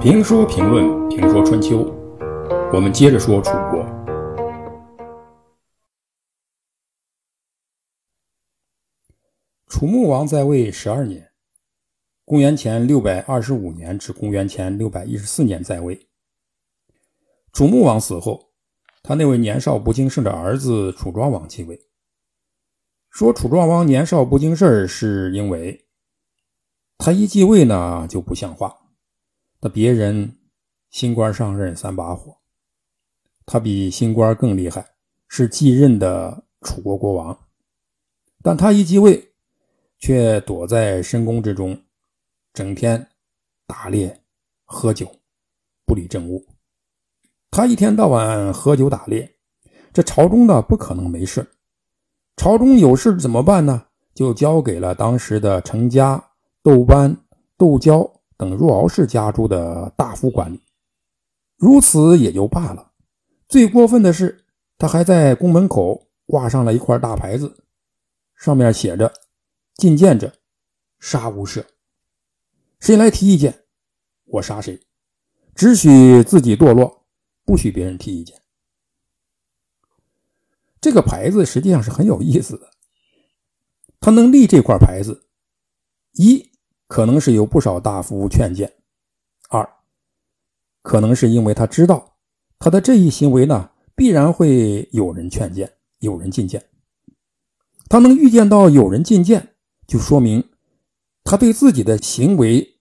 评说评论评说春秋，我们接着说楚国。楚穆王在位十二年，公元前六百二十五年至公元前六百一十四年在位。楚穆王死后，他那位年少不经事的儿子楚庄王继位。说楚庄王年少不经事是因为他一继位呢就不像话。那别人新官上任三把火，他比新官更厉害，是继任的楚国国王。但他一继位，却躲在深宫之中，整天打猎、喝酒，不理政务。他一天到晚喝酒打猎，这朝中的不可能没事。朝中有事怎么办呢？就交给了当时的程家、窦班、窦交。等若敖氏家族的大夫管理，如此也就罢了。最过分的是，他还在宫门口挂上了一块大牌子，上面写着“觐见者，杀无赦”。谁来提意见，我杀谁，只许自己堕落，不许别人提意见。这个牌子实际上是很有意思的，他能立这块牌子，一。可能是有不少大夫劝谏，二，可能是因为他知道他的这一行为呢，必然会有人劝谏，有人进谏。他能预见到有人进谏，就说明他对自己的行为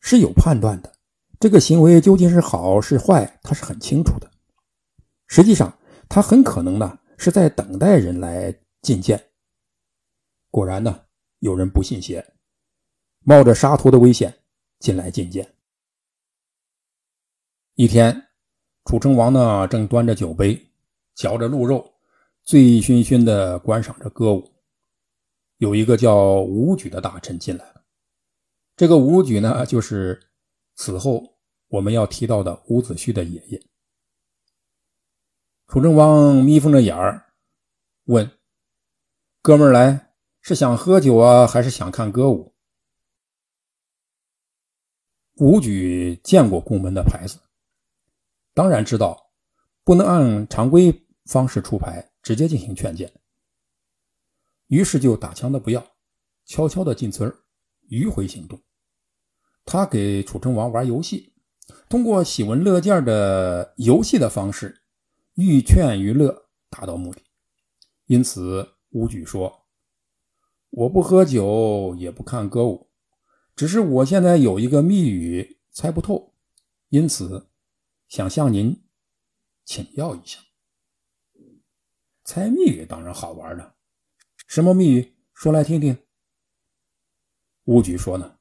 是有判断的。这个行为究竟是好是坏，他是很清楚的。实际上，他很可能呢是在等待人来觐见。果然呢，有人不信邪。冒着杀头的危险进来觐见。一天，楚成王呢正端着酒杯，嚼着鹿肉，醉醺醺的观赏着歌舞。有一个叫伍举的大臣进来了。这个伍举呢，就是此后我们要提到的伍子胥的爷爷。楚成王眯缝着眼儿，问：“哥们儿来是想喝酒啊，还是想看歌舞？”武举见过宫门的牌子，当然知道不能按常规方式出牌，直接进行劝谏。于是就打枪的不要，悄悄的进村迂回行动。他给楚成王玩游戏，通过喜闻乐见的游戏的方式，欲劝娱乐，达到目的。因此，武举说：“我不喝酒，也不看歌舞。”只是我现在有一个密语猜不透，因此想向您请教一下。猜密语当然好玩了，什么密语？说来听听。乌举说呢，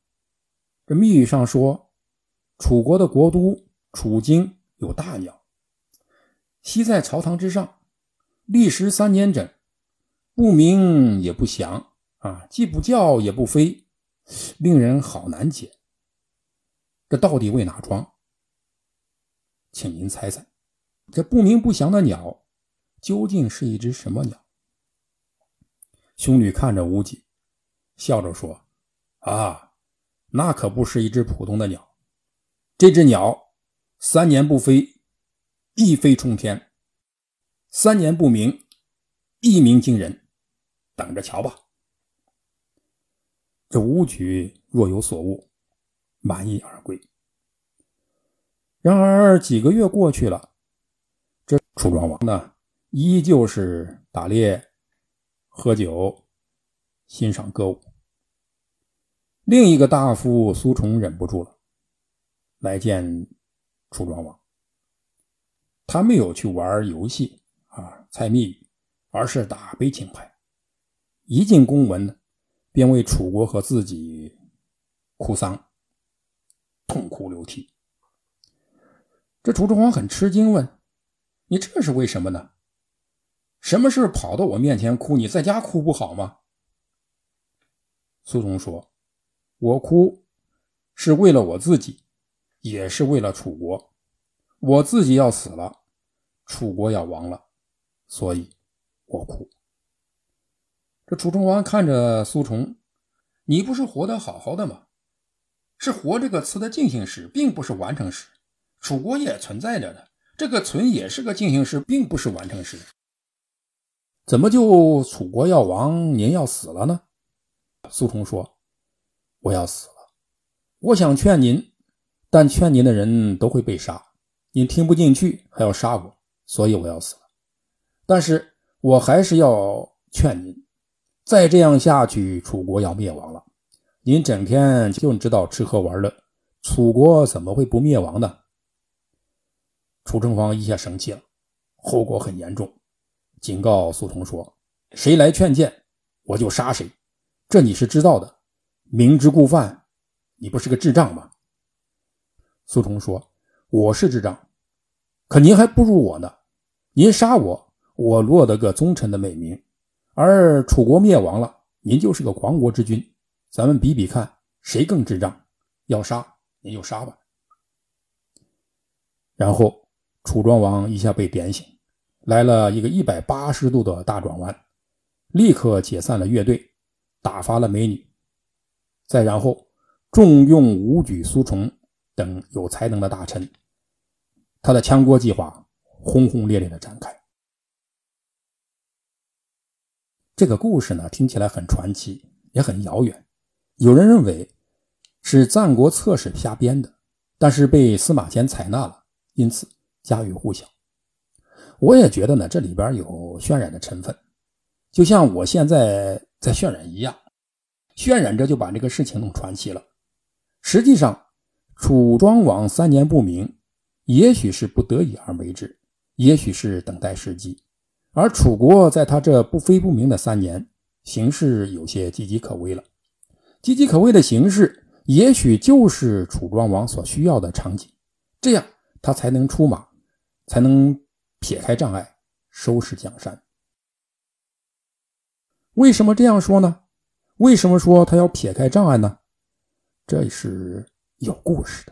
这密语上说，楚国的国都楚京有大鸟，栖在朝堂之上，历时三年整，不鸣也不响啊，既不叫也不飞。令人好难解，这到底为哪桩？请您猜猜，这不鸣不响的鸟究竟是一只什么鸟？兄女看着无忌，笑着说：“啊，那可不是一只普通的鸟，这只鸟三年不飞，一飞冲天；三年不鸣，一鸣惊人。等着瞧吧。”这武举若有所悟，满意而归。然而几个月过去了，这楚庄王呢，依旧是打猎、喝酒、欣赏歌舞。另一个大夫苏崇忍不住了，来见楚庄王。他没有去玩游戏啊，猜谜语，而是打悲情牌。一进宫门呢。便为楚国和自己哭丧，痛哭流涕。这楚庄王很吃惊，问：“你这是为什么呢？什么事跑到我面前哭？你在家哭不好吗？”苏童说：“我哭是为了我自己，也是为了楚国。我自己要死了，楚国要亡了，所以我哭。”这楚成王看着苏崇，你不是活得好好的吗？是活这个词的进行时，并不是完成时。楚国也存在着的，这个存也是个进行时，并不是完成时。怎么就楚国要亡，您要死了呢？苏崇说：“我要死了，我想劝您，但劝您的人都会被杀，您听不进去，还要杀我，所以我要死了。但是我还是要劝您，再这样下去，楚国要灭亡了。您整天就知道吃喝玩乐，楚国怎么会不灭亡呢？”楚成王一下生气了，后果很严重，警告苏童说：“谁来劝谏，我就杀谁。”这你是知道的，明知故犯，你不是个智障吗？苏童说：“我是智障，可您还不如我呢。您杀我，我落得个忠臣的美名；而楚国灭亡了，您就是个亡国之君。咱们比比看，谁更智障？要杀您就杀吧。”然后楚庄王一下被点醒，来了一个一百八十度的大转弯，立刻解散了乐队。打发了美女，再然后重用武举、苏崇等有才能的大臣，他的强国计划轰轰烈烈的展开。这个故事呢，听起来很传奇，也很遥远。有人认为是《战国策史》瞎编的，但是被司马迁采纳了，因此家喻户晓。我也觉得呢，这里边有渲染的成分，就像我现在。在渲染一样，渲染着就把这个事情弄传奇了。实际上，楚庄王三年不明，也许是不得已而为之，也许是等待时机。而楚国在他这不飞不明的三年，形势有些岌岌可危了。岌岌可危的形势，也许就是楚庄王所需要的场景，这样他才能出马，才能撇开障碍，收拾江山。为什么这样说呢？为什么说他要撇开障碍呢？这是有故事的。